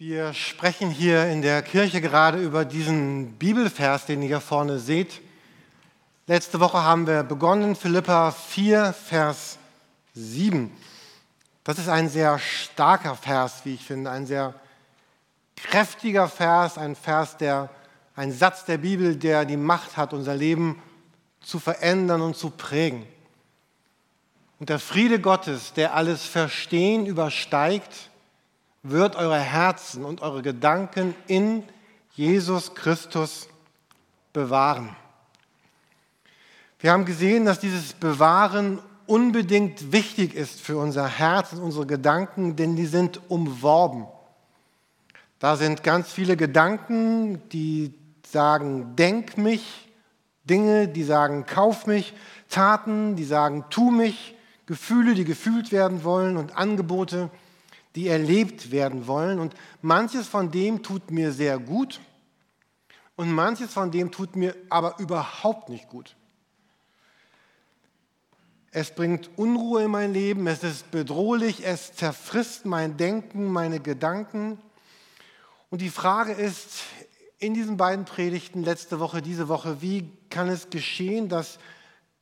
Wir sprechen hier in der Kirche gerade über diesen Bibelvers, den ihr hier vorne seht. Letzte Woche haben wir begonnen, Philippa 4, Vers 7. Das ist ein sehr starker Vers, wie ich finde, ein sehr kräftiger Vers, ein Vers, der, ein Satz der Bibel, der die Macht hat, unser Leben zu verändern und zu prägen. Und der Friede Gottes, der alles Verstehen übersteigt, wird eure Herzen und eure Gedanken in Jesus Christus bewahren. Wir haben gesehen, dass dieses Bewahren unbedingt wichtig ist für unser Herz und unsere Gedanken, denn die sind umworben. Da sind ganz viele Gedanken, die sagen, denk mich, Dinge, die sagen, kauf mich, Taten, die sagen, tu mich, Gefühle, die gefühlt werden wollen und Angebote, die erlebt werden wollen. Und manches von dem tut mir sehr gut und manches von dem tut mir aber überhaupt nicht gut. Es bringt Unruhe in mein Leben, es ist bedrohlich, es zerfrisst mein Denken, meine Gedanken. Und die Frage ist in diesen beiden Predigten letzte Woche, diese Woche, wie kann es geschehen, dass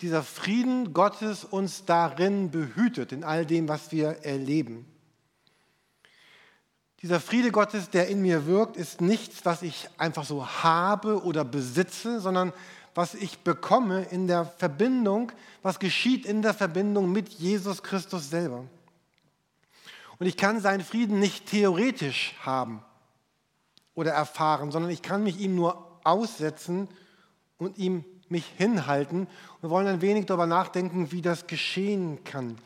dieser Frieden Gottes uns darin behütet, in all dem, was wir erleben? Dieser Friede Gottes, der in mir wirkt, ist nichts, was ich einfach so habe oder besitze, sondern was ich bekomme in der Verbindung, was geschieht in der Verbindung mit Jesus Christus selber. Und ich kann seinen Frieden nicht theoretisch haben oder erfahren, sondern ich kann mich ihm nur aussetzen und ihm mich hinhalten. Wir wollen ein wenig darüber nachdenken, wie das geschehen kann.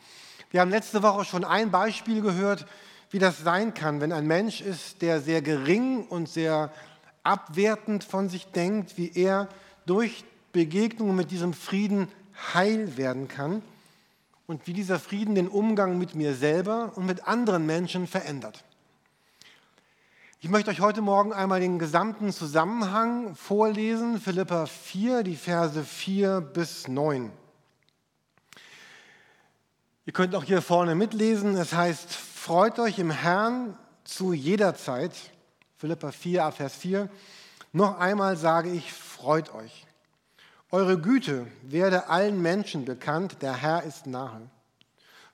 Wir haben letzte Woche schon ein Beispiel gehört, wie das sein kann, wenn ein Mensch ist, der sehr gering und sehr abwertend von sich denkt, wie er durch Begegnungen mit diesem Frieden heil werden kann und wie dieser Frieden den Umgang mit mir selber und mit anderen Menschen verändert. Ich möchte euch heute Morgen einmal den gesamten Zusammenhang vorlesen, Philippa 4, die Verse 4 bis 9. Ihr könnt auch hier vorne mitlesen, es heißt, Freut euch im Herrn zu jeder Zeit. Philippa 4, Vers 4. Noch einmal sage ich, freut euch. Eure Güte werde allen Menschen bekannt, der Herr ist nahe.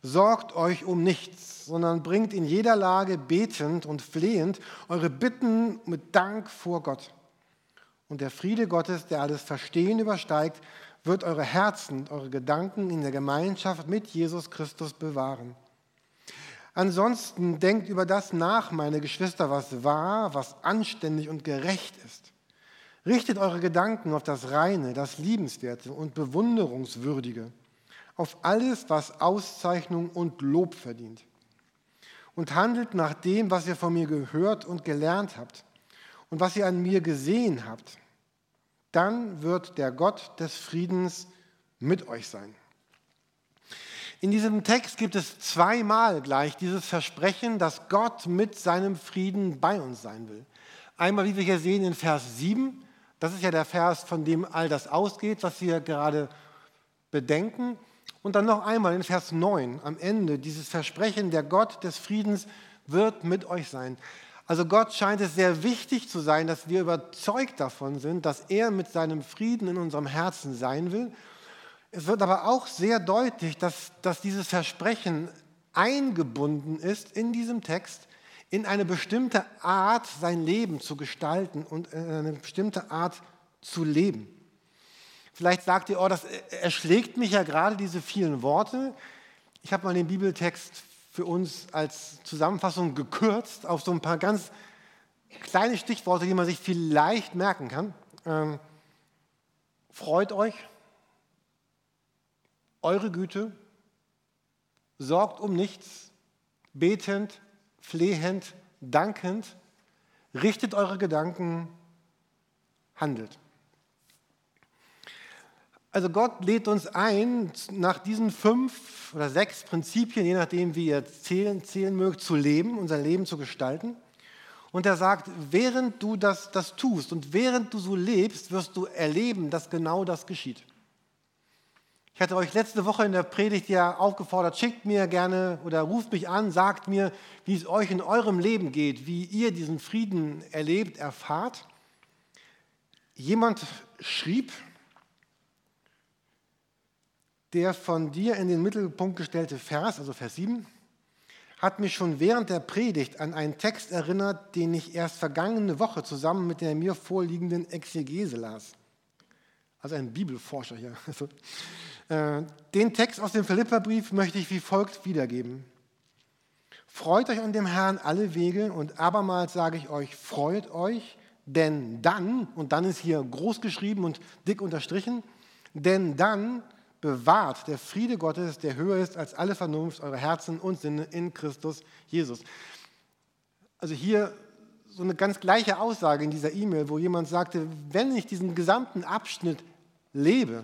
Sorgt euch um nichts, sondern bringt in jeder Lage betend und flehend eure Bitten mit Dank vor Gott. Und der Friede Gottes, der alles Verstehen übersteigt, wird eure Herzen, eure Gedanken in der Gemeinschaft mit Jesus Christus bewahren. Ansonsten denkt über das nach, meine Geschwister, was wahr, was anständig und gerecht ist. Richtet eure Gedanken auf das Reine, das Liebenswerte und Bewunderungswürdige, auf alles, was Auszeichnung und Lob verdient. Und handelt nach dem, was ihr von mir gehört und gelernt habt und was ihr an mir gesehen habt. Dann wird der Gott des Friedens mit euch sein. In diesem Text gibt es zweimal gleich dieses Versprechen, dass Gott mit seinem Frieden bei uns sein will. Einmal, wie wir hier sehen in Vers 7, das ist ja der Vers, von dem all das ausgeht, was wir gerade bedenken. Und dann noch einmal in Vers 9 am Ende dieses Versprechen, der Gott des Friedens wird mit euch sein. Also Gott scheint es sehr wichtig zu sein, dass wir überzeugt davon sind, dass er mit seinem Frieden in unserem Herzen sein will es wird aber auch sehr deutlich, dass, dass dieses Versprechen eingebunden ist in diesem Text in eine bestimmte Art, sein Leben zu gestalten und in eine bestimmte Art zu leben. Vielleicht sagt ihr, oh, das erschlägt mich ja gerade, diese vielen Worte. Ich habe mal den Bibeltext für uns als Zusammenfassung gekürzt auf so ein paar ganz kleine Stichworte, die man sich vielleicht merken kann. Ähm, freut euch, eure Güte, sorgt um nichts, betend, flehend, dankend, richtet eure Gedanken, handelt. Also Gott lädt uns ein, nach diesen fünf oder sechs Prinzipien, je nachdem, wie ihr zählen, zählen mögt, zu leben, unser Leben zu gestalten. Und er sagt, während du das, das tust und während du so lebst, wirst du erleben, dass genau das geschieht. Ich hatte euch letzte Woche in der Predigt ja aufgefordert, schickt mir gerne oder ruft mich an, sagt mir, wie es euch in eurem Leben geht, wie ihr diesen Frieden erlebt, erfahrt. Jemand schrieb, der von dir in den Mittelpunkt gestellte Vers, also Vers 7, hat mich schon während der Predigt an einen Text erinnert, den ich erst vergangene Woche zusammen mit der mir vorliegenden Exegese las. Also ein Bibelforscher hier. Also, äh, den Text aus dem Philipperbrief möchte ich wie folgt wiedergeben. Freut euch an dem Herrn alle Wege und abermals sage ich euch, freut euch, denn dann, und dann ist hier groß geschrieben und dick unterstrichen, denn dann bewahrt der Friede Gottes, der höher ist als alle Vernunft, eure Herzen und Sinne in Christus Jesus. Also hier so eine ganz gleiche Aussage in dieser E-Mail, wo jemand sagte, wenn ich diesen gesamten Abschnitt lebe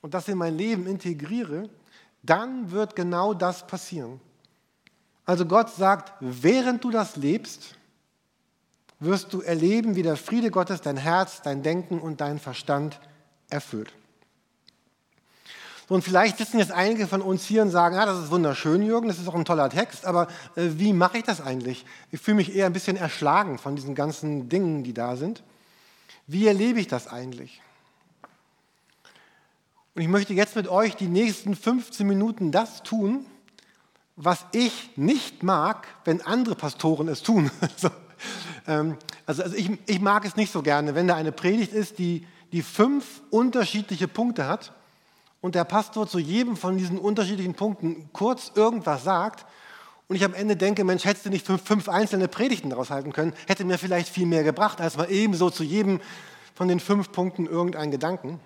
und das in mein Leben integriere, dann wird genau das passieren. Also Gott sagt, während du das lebst, wirst du erleben, wie der Friede Gottes dein Herz, dein Denken und dein Verstand erfüllt. Und vielleicht sitzen jetzt einige von uns hier und sagen, ja, das ist wunderschön, Jürgen, das ist auch ein toller Text, aber äh, wie mache ich das eigentlich? Ich fühle mich eher ein bisschen erschlagen von diesen ganzen Dingen, die da sind. Wie erlebe ich das eigentlich? Und ich möchte jetzt mit euch die nächsten 15 Minuten das tun, was ich nicht mag, wenn andere Pastoren es tun. also, ähm, also, also ich, ich mag es nicht so gerne, wenn da eine Predigt ist, die, die fünf unterschiedliche Punkte hat und der Pastor zu jedem von diesen unterschiedlichen Punkten kurz irgendwas sagt und ich am Ende denke, Mensch, hättest du nicht fünf, fünf einzelne Predigten daraus halten können, hätte mir vielleicht viel mehr gebracht, als mal ebenso zu jedem von den fünf Punkten irgendeinen Gedanken.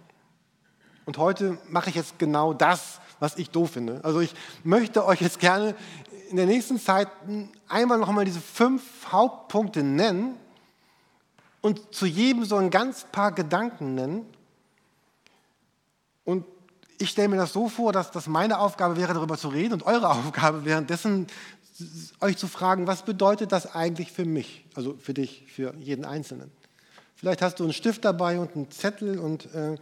Und heute mache ich jetzt genau das, was ich doof finde. Also ich möchte euch jetzt gerne in der nächsten Zeit einmal nochmal diese fünf Hauptpunkte nennen und zu jedem so ein ganz paar Gedanken nennen. Und ich stelle mir das so vor, dass das meine Aufgabe wäre, darüber zu reden und eure Aufgabe währenddessen euch zu fragen, was bedeutet das eigentlich für mich, also für dich, für jeden Einzelnen. Vielleicht hast du einen Stift dabei und einen Zettel und äh,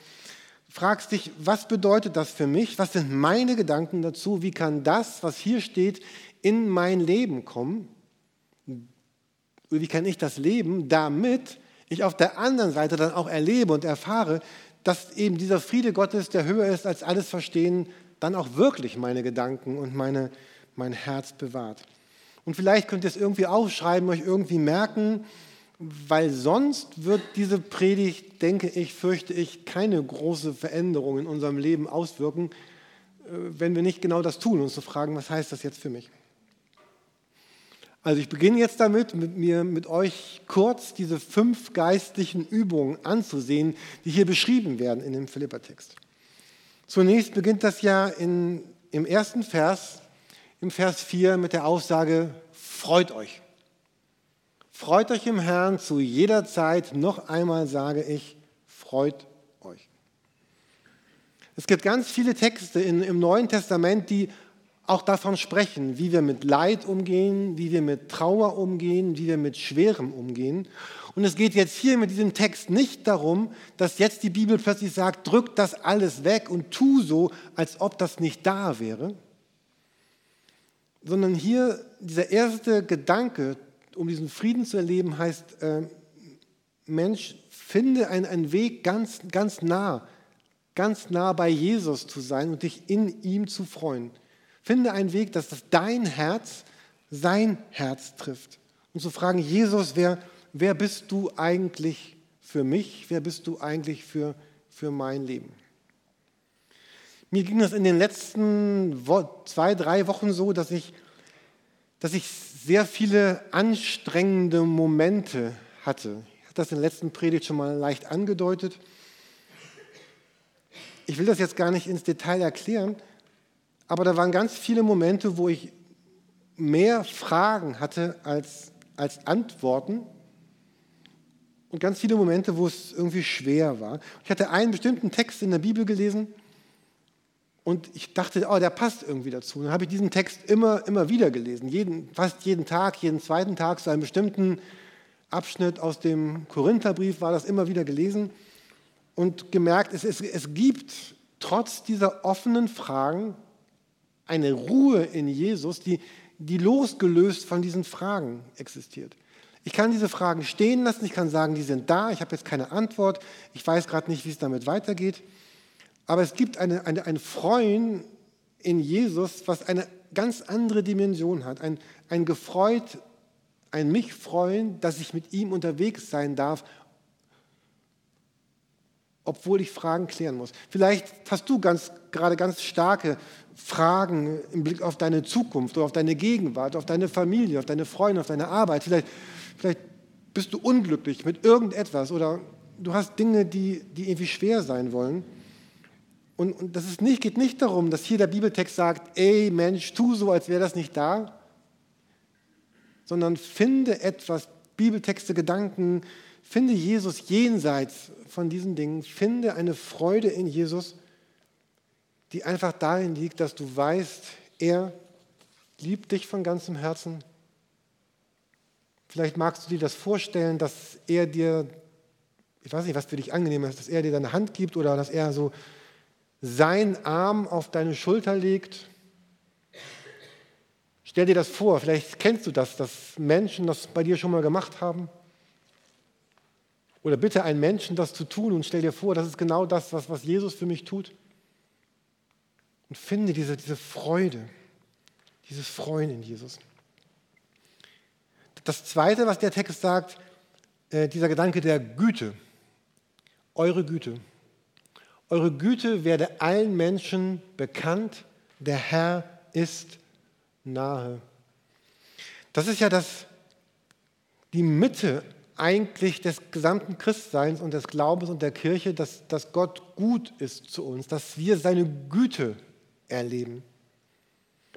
fragst dich, was bedeutet das für mich? Was sind meine Gedanken dazu? Wie kann das, was hier steht, in mein Leben kommen? Wie kann ich das leben, damit ich auf der anderen Seite dann auch erlebe und erfahre, dass eben dieser Friede Gottes, der höher ist als alles Verstehen, dann auch wirklich meine Gedanken und meine, mein Herz bewahrt. Und vielleicht könnt ihr es irgendwie aufschreiben, euch irgendwie merken, weil sonst wird diese Predigt, denke ich, fürchte ich, keine große Veränderung in unserem Leben auswirken, äh, wenn wir nicht genau das tun, uns zu fragen, was heißt das jetzt für mich? Also ich beginne jetzt damit, mit mir mit euch kurz diese fünf geistlichen Übungen anzusehen, die hier beschrieben werden in dem Philippertext. Zunächst beginnt das ja in, im ersten Vers, im Vers 4 mit der Aussage, freut euch. Freut euch im Herrn zu jeder Zeit. Noch einmal sage ich, freut euch. Es gibt ganz viele Texte in, im Neuen Testament, die auch davon sprechen, wie wir mit Leid umgehen, wie wir mit Trauer umgehen, wie wir mit Schwerem umgehen. Und es geht jetzt hier mit diesem Text nicht darum, dass jetzt die Bibel plötzlich sagt, drück das alles weg und tu so, als ob das nicht da wäre, sondern hier dieser erste Gedanke, um diesen Frieden zu erleben, heißt, äh, Mensch, finde einen, einen Weg ganz, ganz nah, ganz nah bei Jesus zu sein und dich in ihm zu freuen. Finde einen Weg, dass das dein Herz sein Herz trifft. Und zu fragen, Jesus, wer, wer bist du eigentlich für mich? Wer bist du eigentlich für, für mein Leben? Mir ging das in den letzten zwei, drei Wochen so, dass ich, dass ich sehr viele anstrengende Momente hatte. Ich hatte das in der letzten Predigt schon mal leicht angedeutet. Ich will das jetzt gar nicht ins Detail erklären, aber da waren ganz viele Momente, wo ich mehr Fragen hatte als, als Antworten und ganz viele Momente, wo es irgendwie schwer war. Ich hatte einen bestimmten Text in der Bibel gelesen und ich dachte, oh, der passt irgendwie dazu. dann habe ich diesen Text immer, immer wieder gelesen, jeden, fast jeden Tag, jeden zweiten Tag, so einen bestimmten Abschnitt aus dem Korintherbrief war das immer wieder gelesen und gemerkt, es, es, es gibt trotz dieser offenen Fragen eine Ruhe in Jesus, die, die losgelöst von diesen Fragen existiert. Ich kann diese Fragen stehen lassen, ich kann sagen, die sind da, ich habe jetzt keine Antwort, ich weiß gerade nicht, wie es damit weitergeht. Aber es gibt eine, eine, ein Freuen in Jesus, was eine ganz andere Dimension hat. Ein, ein gefreut, ein mich freuen, dass ich mit ihm unterwegs sein darf, obwohl ich Fragen klären muss. Vielleicht hast du ganz, gerade ganz starke Fragen im Blick auf deine Zukunft oder auf deine Gegenwart, auf deine Familie, auf deine Freunde, auf deine Arbeit. Vielleicht, vielleicht bist du unglücklich mit irgendetwas oder du hast Dinge, die, die irgendwie schwer sein wollen. Und, und das ist nicht, geht nicht darum, dass hier der Bibeltext sagt, ey Mensch, tu so, als wäre das nicht da, sondern finde etwas, Bibeltexte, Gedanken, finde Jesus jenseits von diesen Dingen, finde eine Freude in Jesus, die einfach darin liegt, dass du weißt, er liebt dich von ganzem Herzen. Vielleicht magst du dir das vorstellen, dass er dir, ich weiß nicht, was für dich angenehm ist, dass er dir deine Hand gibt oder dass er so seinen Arm auf deine Schulter legt. Stell dir das vor, vielleicht kennst du das, dass Menschen das bei dir schon mal gemacht haben. Oder bitte einen Menschen das zu tun und stell dir vor, das ist genau das, was, was Jesus für mich tut. Und finde diese, diese Freude, dieses Freuen in Jesus. Das Zweite, was der Text sagt, äh, dieser Gedanke der Güte, eure Güte. Eure Güte werde allen Menschen bekannt, der Herr ist nahe. Das ist ja das, die Mitte eigentlich des gesamten Christseins und des Glaubens und der Kirche, dass, dass Gott gut ist zu uns, dass wir seine Güte erleben.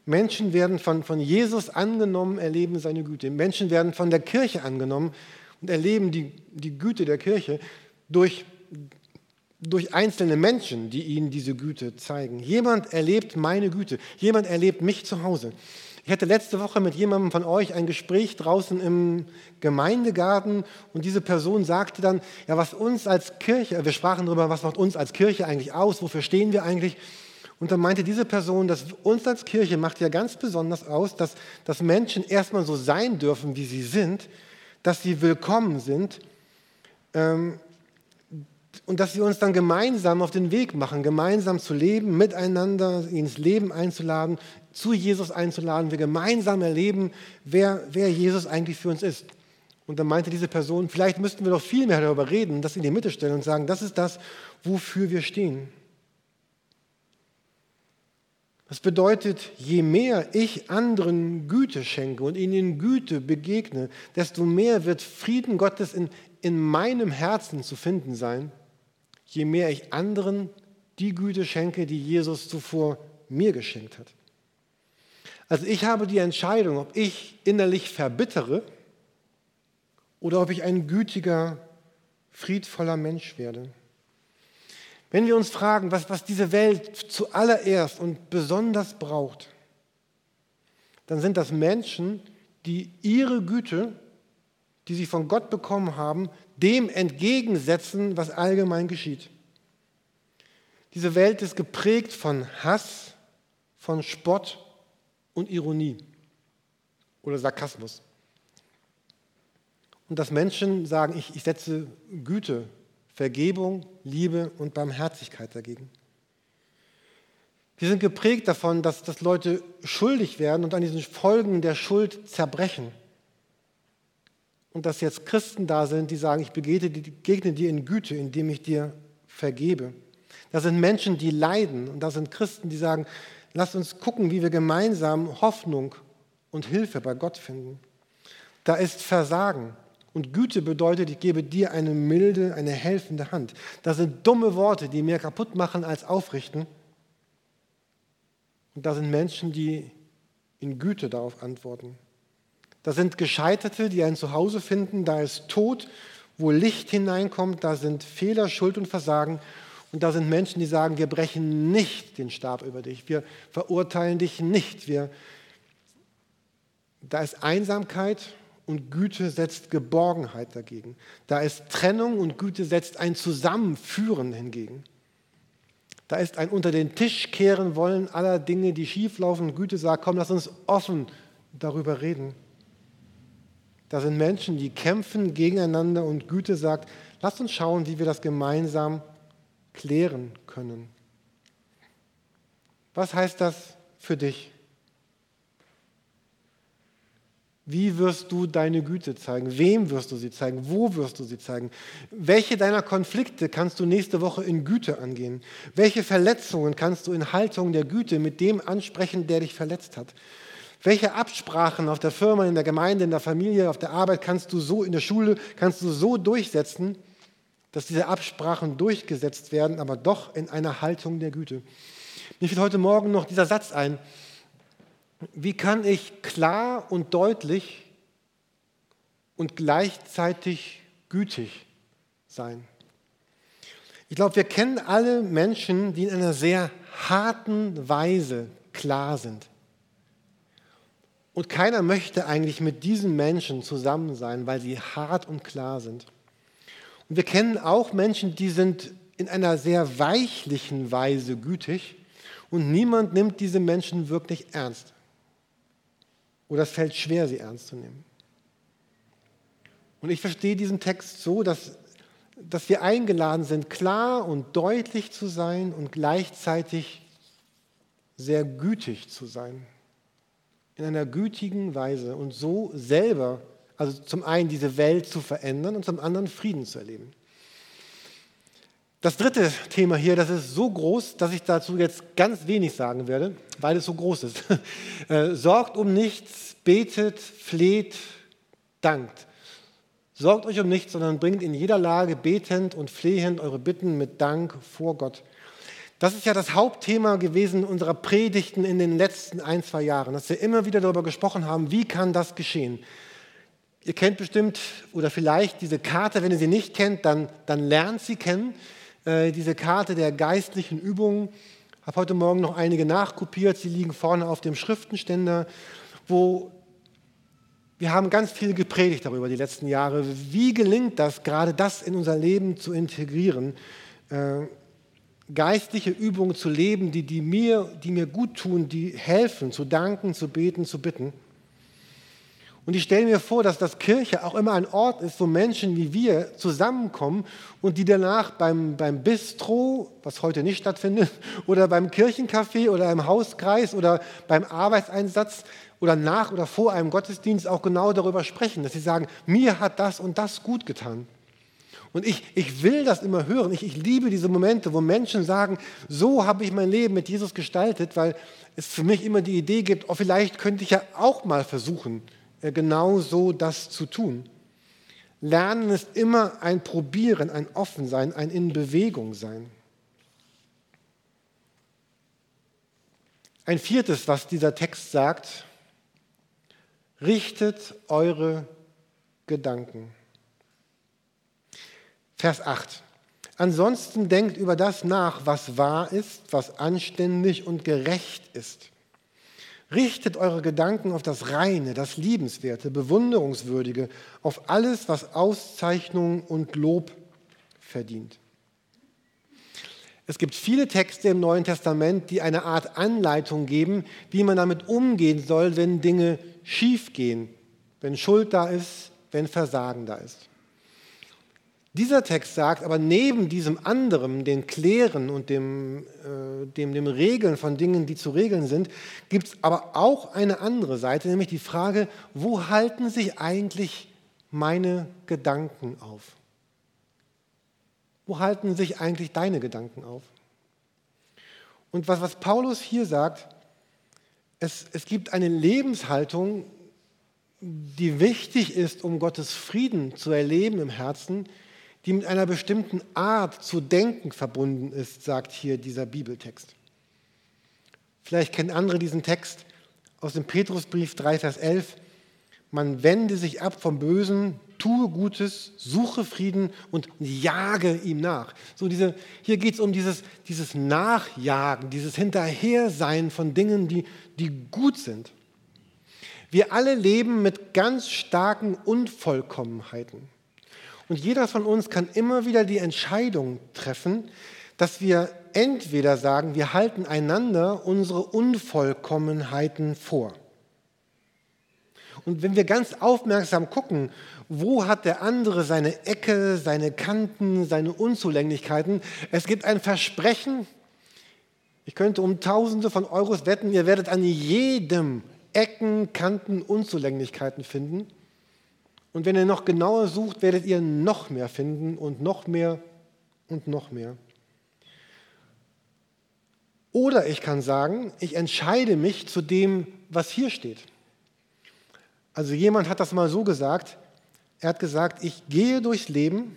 Menschen werden von, von Jesus angenommen, erleben seine Güte. Menschen werden von der Kirche angenommen und erleben die, die Güte der Kirche durch, durch einzelne Menschen, die ihnen diese Güte zeigen. Jemand erlebt meine Güte. Jemand erlebt mich zu Hause. Ich hatte letzte Woche mit jemandem von euch ein Gespräch draußen im Gemeindegarten und diese Person sagte dann, ja, was uns als Kirche, wir sprachen darüber, was macht uns als Kirche eigentlich aus, wofür stehen wir eigentlich? Und dann meinte diese Person, dass uns als Kirche macht ja ganz besonders aus, dass, dass Menschen erstmal so sein dürfen, wie sie sind, dass sie willkommen sind ähm, und dass wir uns dann gemeinsam auf den Weg machen, gemeinsam zu leben, miteinander ins Leben einzuladen, zu Jesus einzuladen, wir gemeinsam erleben, wer, wer Jesus eigentlich für uns ist. Und dann meinte diese Person, vielleicht müssten wir doch viel mehr darüber reden, das in die Mitte stellen und sagen, das ist das, wofür wir stehen. Das bedeutet, je mehr ich anderen Güte schenke und ihnen Güte begegne, desto mehr wird Frieden Gottes in, in meinem Herzen zu finden sein, je mehr ich anderen die Güte schenke, die Jesus zuvor mir geschenkt hat. Also ich habe die Entscheidung, ob ich innerlich verbittere oder ob ich ein gütiger, friedvoller Mensch werde. Wenn wir uns fragen, was, was diese Welt zuallererst und besonders braucht, dann sind das Menschen, die ihre Güte, die sie von Gott bekommen haben, dem entgegensetzen, was allgemein geschieht. Diese Welt ist geprägt von Hass, von Spott und Ironie oder Sarkasmus. Und dass Menschen sagen, ich, ich setze Güte, Vergebung, Liebe und Barmherzigkeit dagegen. Wir sind geprägt davon, dass, dass Leute schuldig werden und an diesen Folgen der Schuld zerbrechen. Und dass jetzt Christen da sind, die sagen, ich begegne dir in Güte, indem ich dir vergebe. Da sind Menschen, die leiden. Und da sind Christen, die sagen, Lasst uns gucken, wie wir gemeinsam Hoffnung und Hilfe bei Gott finden. Da ist Versagen. Und Güte bedeutet, ich gebe dir eine milde, eine helfende Hand. Da sind dumme Worte, die mehr kaputt machen als aufrichten. Und da sind Menschen, die in Güte darauf antworten. Da sind Gescheiterte, die ein Zuhause finden. Da ist Tod, wo Licht hineinkommt. Da sind Fehler, Schuld und Versagen. Und da sind Menschen, die sagen, wir brechen nicht den Stab über dich, wir verurteilen dich nicht. Wir, da ist Einsamkeit und Güte setzt Geborgenheit dagegen. Da ist Trennung und Güte setzt ein Zusammenführen hingegen. Da ist ein unter den Tisch kehren wollen aller Dinge, die schieflaufen. Güte sagt, komm, lass uns offen darüber reden. Da sind Menschen, die kämpfen gegeneinander und Güte sagt, lass uns schauen, wie wir das gemeinsam klären können. Was heißt das für dich? Wie wirst du deine Güte zeigen? Wem wirst du sie zeigen? Wo wirst du sie zeigen? Welche deiner Konflikte kannst du nächste Woche in Güte angehen? Welche Verletzungen kannst du in Haltung der Güte mit dem ansprechen, der dich verletzt hat? Welche Absprachen auf der Firma, in der Gemeinde, in der Familie, auf der Arbeit kannst du so in der Schule, kannst du so durchsetzen, dass diese Absprachen durchgesetzt werden, aber doch in einer Haltung der Güte? Mir fiel heute Morgen noch dieser Satz ein. Wie kann ich klar und deutlich und gleichzeitig gütig sein? Ich glaube, wir kennen alle Menschen, die in einer sehr harten Weise klar sind. Und keiner möchte eigentlich mit diesen Menschen zusammen sein, weil sie hart und klar sind. Und wir kennen auch Menschen, die sind in einer sehr weichlichen Weise gütig und niemand nimmt diese Menschen wirklich ernst. Oder es fällt schwer, sie ernst zu nehmen. Und ich verstehe diesen Text so, dass, dass wir eingeladen sind, klar und deutlich zu sein und gleichzeitig sehr gütig zu sein. In einer gütigen Weise und so selber, also zum einen diese Welt zu verändern und zum anderen Frieden zu erleben. Das dritte Thema hier, das ist so groß, dass ich dazu jetzt ganz wenig sagen werde, weil es so groß ist. Äh, sorgt um nichts, betet, fleht, dankt. Sorgt euch um nichts, sondern bringt in jeder Lage betend und flehend eure Bitten mit Dank vor Gott. Das ist ja das Hauptthema gewesen unserer Predigten in den letzten ein, zwei Jahren, dass wir immer wieder darüber gesprochen haben, wie kann das geschehen. Ihr kennt bestimmt oder vielleicht diese Karte, wenn ihr sie nicht kennt, dann, dann lernt sie kennen. Äh, diese Karte der geistlichen Übungen. Ich habe heute Morgen noch einige nachkopiert. Sie liegen vorne auf dem Schriftenständer, wo wir haben ganz viel gepredigt darüber die letzten Jahre. Wie gelingt das, gerade das in unser Leben zu integrieren? Äh, geistliche Übungen zu leben, die, die, mir, die mir gut tun, die helfen, zu danken, zu beten, zu bitten. Und ich stelle mir vor, dass das Kirche auch immer ein Ort ist, wo Menschen wie wir zusammenkommen und die danach beim, beim Bistro, was heute nicht stattfindet, oder beim Kirchencafé oder im Hauskreis oder beim Arbeitseinsatz oder nach oder vor einem Gottesdienst auch genau darüber sprechen, dass sie sagen, mir hat das und das gut getan. Und ich, ich will das immer hören. Ich, ich liebe diese Momente, wo Menschen sagen, so habe ich mein Leben mit Jesus gestaltet, weil es für mich immer die Idee gibt, oh, vielleicht könnte ich ja auch mal versuchen, äh, genau so das zu tun. Lernen ist immer ein Probieren, ein Offensein, ein in Bewegung sein. Ein viertes, was dieser Text sagt, richtet eure Gedanken. Vers 8. Ansonsten denkt über das nach, was wahr ist, was anständig und gerecht ist Richtet eure Gedanken auf das Reine, das Liebenswerte, Bewunderungswürdige, auf alles, was Auszeichnung und Lob verdient. Es gibt viele Texte im Neuen Testament, die eine Art Anleitung geben, wie man damit umgehen soll, wenn Dinge schiefgehen, wenn Schuld da ist, wenn Versagen da ist. Dieser Text sagt aber neben diesem anderen, den Klären und dem, äh, dem, dem Regeln von Dingen, die zu regeln sind, gibt es aber auch eine andere Seite, nämlich die Frage, wo halten sich eigentlich meine Gedanken auf? Wo halten sich eigentlich deine Gedanken auf? Und was, was Paulus hier sagt, es, es gibt eine Lebenshaltung, die wichtig ist, um Gottes Frieden zu erleben im Herzen, die mit einer bestimmten Art zu denken verbunden ist, sagt hier dieser Bibeltext. Vielleicht kennen andere diesen Text aus dem Petrusbrief 3, Vers 11. Man wende sich ab vom Bösen, tue Gutes, suche Frieden und jage ihm nach. So diese, hier geht es um dieses, dieses Nachjagen, dieses Hinterhersein von Dingen, die, die gut sind. Wir alle leben mit ganz starken Unvollkommenheiten. Und jeder von uns kann immer wieder die Entscheidung treffen, dass wir entweder sagen, wir halten einander unsere Unvollkommenheiten vor. Und wenn wir ganz aufmerksam gucken, wo hat der andere seine Ecke, seine Kanten, seine Unzulänglichkeiten, es gibt ein Versprechen, ich könnte um Tausende von Euros wetten, ihr werdet an jedem Ecken, Kanten, Unzulänglichkeiten finden. Und wenn ihr noch genauer sucht, werdet ihr noch mehr finden und noch mehr und noch mehr. Oder ich kann sagen, ich entscheide mich zu dem, was hier steht. Also jemand hat das mal so gesagt, er hat gesagt, ich gehe durchs Leben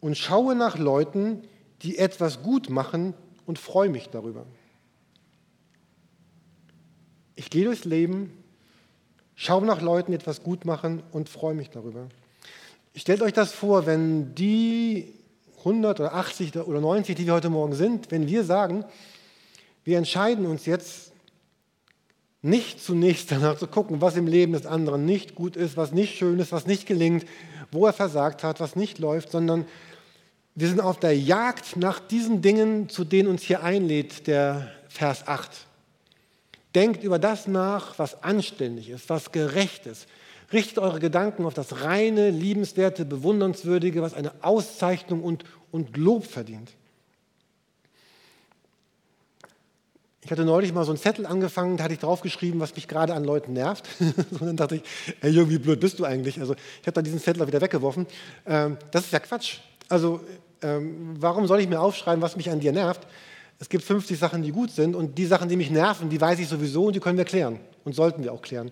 und schaue nach Leuten, die etwas gut machen und freue mich darüber. Ich gehe durchs Leben, schaue nach Leuten, die etwas gut machen und freue mich darüber. Stellt euch das vor, wenn die 100 oder 80 oder 90, die wir heute Morgen sind, wenn wir sagen, wir entscheiden uns jetzt nicht zunächst danach zu gucken, was im Leben des anderen nicht gut ist, was nicht schön ist, was nicht gelingt, wo er versagt hat, was nicht läuft, sondern wir sind auf der Jagd nach diesen Dingen, zu denen uns hier einlädt, der Vers 8. Denkt über das nach, was anständig ist, was gerecht ist. Richtet eure Gedanken auf das reine, liebenswerte, bewundernswürdige, was eine Auszeichnung und, und Lob verdient. Ich hatte neulich mal so einen Zettel angefangen, da hatte ich draufgeschrieben, was mich gerade an Leuten nervt. Und dann dachte ich, ey, Jürgen, wie blöd bist du eigentlich? Also ich habe dann diesen Zettel wieder weggeworfen. Ähm, das ist ja Quatsch. Also ähm, warum soll ich mir aufschreiben, was mich an dir nervt? Es gibt 50 Sachen, die gut sind und die Sachen, die mich nerven, die weiß ich sowieso und die können wir klären und sollten wir auch klären.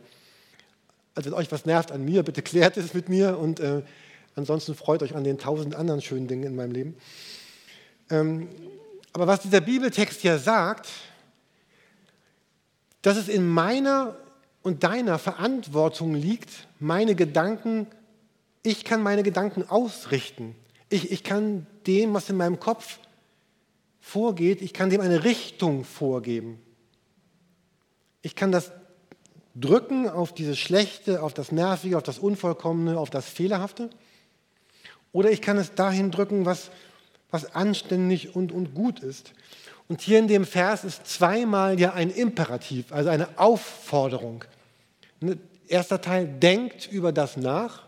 Also wenn euch was nervt an mir, bitte klärt es mit mir und äh, ansonsten freut euch an den tausend anderen schönen Dingen in meinem Leben. Ähm, aber was dieser Bibeltext hier sagt, dass es in meiner und deiner Verantwortung liegt, meine Gedanken, ich kann meine Gedanken ausrichten. Ich, ich kann dem, was in meinem Kopf vorgeht, ich kann dem eine Richtung vorgeben. Ich kann das drücken auf dieses Schlechte, auf das Nervige, auf das Unvollkommene, auf das Fehlerhafte. Oder ich kann es dahin drücken, was, was anständig und, und gut ist. Und hier in dem Vers ist zweimal ja ein Imperativ, also eine Aufforderung. Ne, erster Teil, denkt über das nach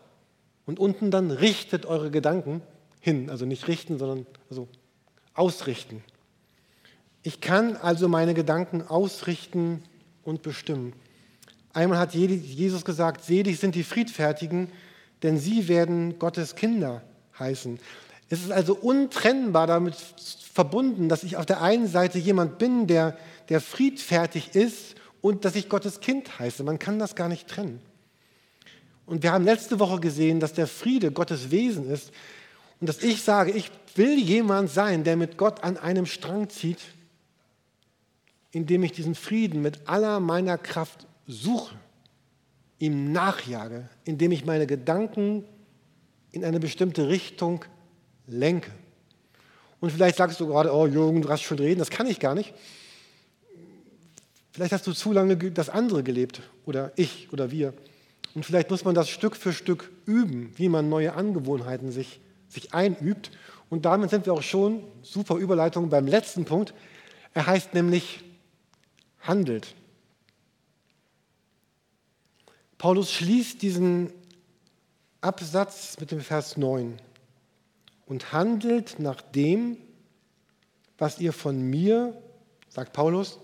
und unten dann richtet eure Gedanken hin. Also nicht richten, sondern also ausrichten. Ich kann also meine Gedanken ausrichten und bestimmen. Einmal hat Jesus gesagt, selig sind die Friedfertigen, denn sie werden Gottes Kinder heißen. Es ist also untrennbar damit verbunden, dass ich auf der einen Seite jemand bin, der, der friedfertig ist und dass ich Gottes Kind heiße. Man kann das gar nicht trennen. Und wir haben letzte Woche gesehen, dass der Friede Gottes Wesen ist und dass ich sage, ich will jemand sein, der mit Gott an einem Strang zieht, indem ich diesen Frieden mit aller meiner Kraft suche, ihm nachjage, indem ich meine Gedanken in eine bestimmte Richtung lenke. Und vielleicht sagst du gerade, oh Jürgen, du hast schon reden, das kann ich gar nicht. Vielleicht hast du zu lange das andere gelebt oder ich oder wir. Und vielleicht muss man das Stück für Stück üben, wie man neue Angewohnheiten sich, sich einübt. Und damit sind wir auch schon, super Überleitung, beim letzten Punkt. Er heißt nämlich handelt. Paulus schließt diesen Absatz mit dem Vers 9 und handelt nach dem, was ihr von mir, sagt Paulus,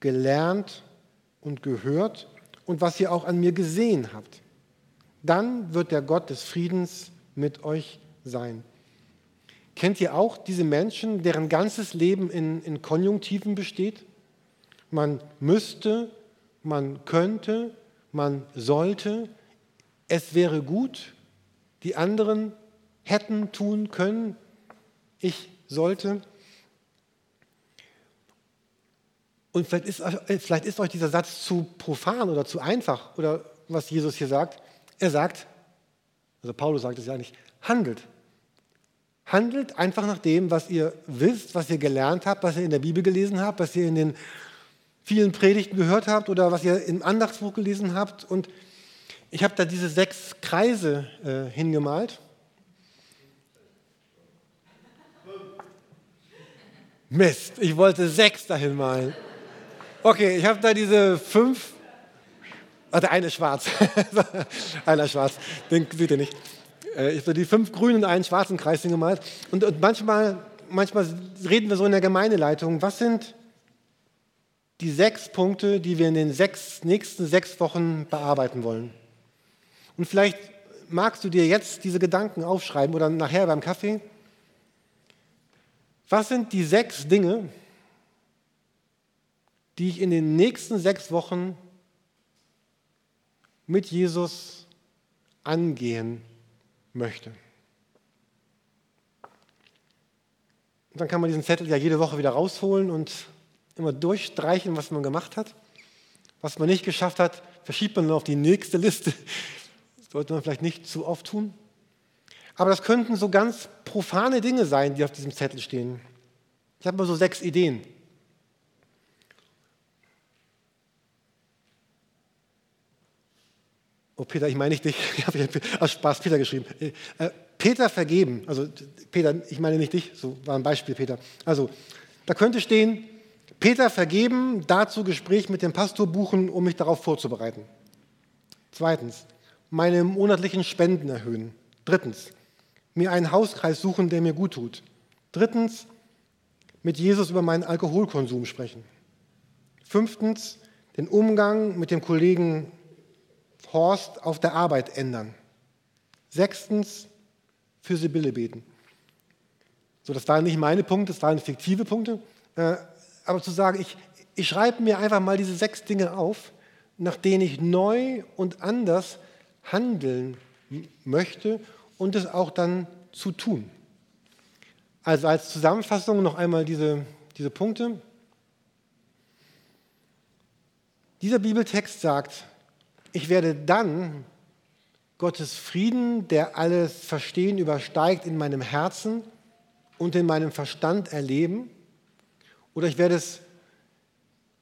gelernt und gehört und was ihr auch an mir gesehen habt. Dann wird der Gott des Friedens mit euch sein. Kennt ihr auch diese Menschen, deren ganzes Leben in, in Konjunktiven besteht? Man müsste, man könnte, man sollte, es wäre gut, die anderen hätten tun können, ich sollte. Und vielleicht ist, vielleicht ist euch dieser Satz zu profan oder zu einfach, oder was Jesus hier sagt. Er sagt, also Paulus sagt es ja nicht, handelt. Handelt einfach nach dem, was ihr wisst, was ihr gelernt habt, was ihr in der Bibel gelesen habt, was ihr in den vielen Predigten gehört habt oder was ihr im Andachtsbuch gelesen habt. Und ich habe da diese sechs Kreise äh, hingemalt. Mist, ich wollte sechs dahin malen. Okay, ich habe da diese fünf. Der eine ist schwarz. Einer ist schwarz, den seht ihr nicht. Äh, ich habe die fünf grünen und einen schwarzen Kreis hingemalt. Und, und manchmal, manchmal reden wir so in der Gemeindeleitung, was sind die sechs Punkte, die wir in den sechs, nächsten sechs Wochen bearbeiten wollen? Und vielleicht magst du dir jetzt diese Gedanken aufschreiben oder nachher beim Kaffee. Was sind die sechs Dinge, die ich in den nächsten sechs Wochen mit Jesus angehen möchte? Und dann kann man diesen Zettel ja jede Woche wieder rausholen und immer durchstreichen, was man gemacht hat. Was man nicht geschafft hat, verschiebt man auf die nächste Liste. Das sollte man vielleicht nicht zu oft tun. Aber das könnten so ganz profane Dinge sein, die auf diesem Zettel stehen. Ich habe mal so sechs Ideen. Oh, Peter, ich meine nicht dich. Ich habe aus Spaß Peter geschrieben. Äh, Peter vergeben. Also, Peter, ich meine nicht dich. So war ein Beispiel, Peter. Also, da könnte stehen: Peter vergeben, dazu Gespräch mit dem Pastor buchen, um mich darauf vorzubereiten. Zweitens, meine monatlichen Spenden erhöhen. Drittens, mir einen Hauskreis suchen, der mir gut tut. Drittens, mit Jesus über meinen Alkoholkonsum sprechen. Fünftens, den Umgang mit dem Kollegen Horst auf der Arbeit ändern. Sechstens, für Sibylle beten. So, das waren nicht meine Punkte, das waren fiktive Punkte. Äh, aber zu sagen, ich, ich schreibe mir einfach mal diese sechs Dinge auf, nach denen ich neu und anders handeln möchte und es auch dann zu tun. Also als Zusammenfassung noch einmal diese, diese Punkte. Dieser Bibeltext sagt, ich werde dann Gottes Frieden, der alles Verstehen übersteigt, in meinem Herzen und in meinem Verstand erleben. Oder ich werde es,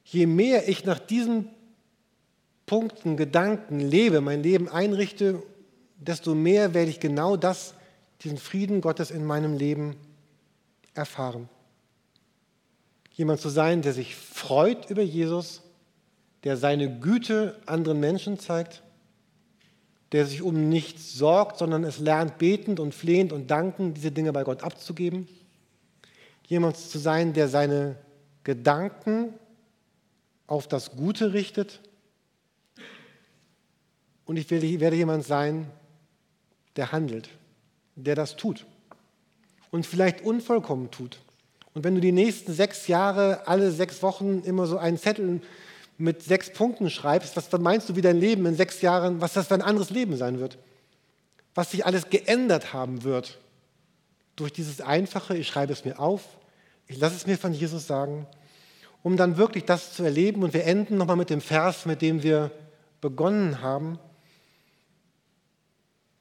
je mehr ich nach diesen Punkten, Gedanken lebe, mein Leben einrichte, desto mehr werde ich genau das, diesen Frieden Gottes in meinem Leben erfahren. Jemand zu sein, der sich freut über Jesus, der seine Güte anderen Menschen zeigt, der sich um nichts sorgt, sondern es lernt, betend und flehend und dankend diese Dinge bei Gott abzugeben. Jemand zu sein, der seine Gedanken auf das Gute richtet. Und ich werde jemand sein, der handelt, der das tut und vielleicht unvollkommen tut. Und wenn du die nächsten sechs Jahre, alle sechs Wochen immer so einen Zettel mit sechs Punkten schreibst, was meinst du, wie dein Leben in sechs Jahren, was das für ein anderes Leben sein wird? Was sich alles geändert haben wird durch dieses einfache, ich schreibe es mir auf, ich lasse es mir von Jesus sagen, um dann wirklich das zu erleben. Und wir enden nochmal mit dem Vers, mit dem wir begonnen haben,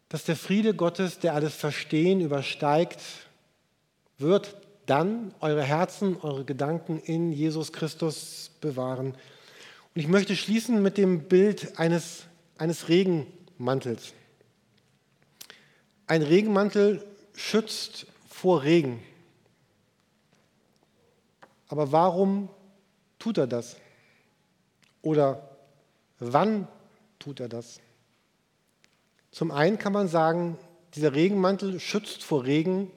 dass der Friede Gottes, der alles Verstehen übersteigt, wird dann eure Herzen, eure Gedanken in Jesus Christus bewahren. Und ich möchte schließen mit dem Bild eines, eines Regenmantels. Ein Regenmantel schützt vor Regen. Aber warum tut er das? Oder wann tut er das? Zum einen kann man sagen, dieser Regenmantel schützt vor Regen,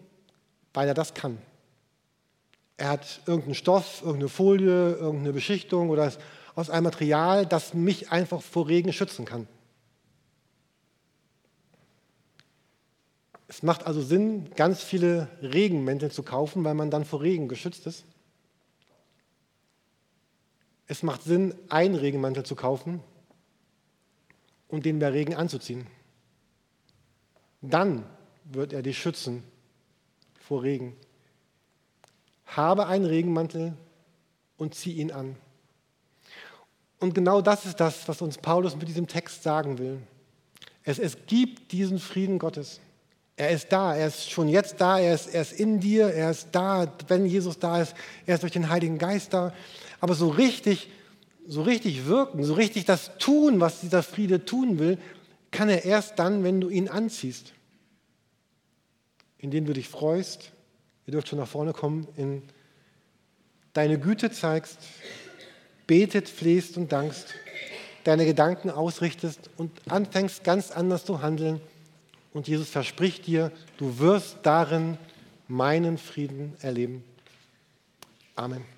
weil er das kann. Er hat irgendeinen Stoff, irgendeine Folie, irgendeine Beschichtung oder aus einem Material, das mich einfach vor Regen schützen kann. Es macht also Sinn, ganz viele Regenmäntel zu kaufen, weil man dann vor Regen geschützt ist. Es macht Sinn, einen Regenmantel zu kaufen und den bei Regen anzuziehen. Dann wird er dich schützen vor Regen. Habe einen Regenmantel und zieh ihn an. Und genau das ist das, was uns Paulus mit diesem Text sagen will. Es, es gibt diesen Frieden Gottes. Er ist da, er ist schon jetzt da, er ist, er ist in dir, er ist da, wenn Jesus da ist, er ist durch den Heiligen Geist da. Aber so richtig, so richtig wirken, so richtig das tun, was dieser Friede tun will, kann er erst dann, wenn du ihn anziehst. Indem du dich freust. Ihr dürft schon nach vorne kommen in deine Güte zeigst, betet, flehst und dankst, deine Gedanken ausrichtest und anfängst ganz anders zu handeln. Und Jesus verspricht dir, du wirst darin meinen Frieden erleben. Amen.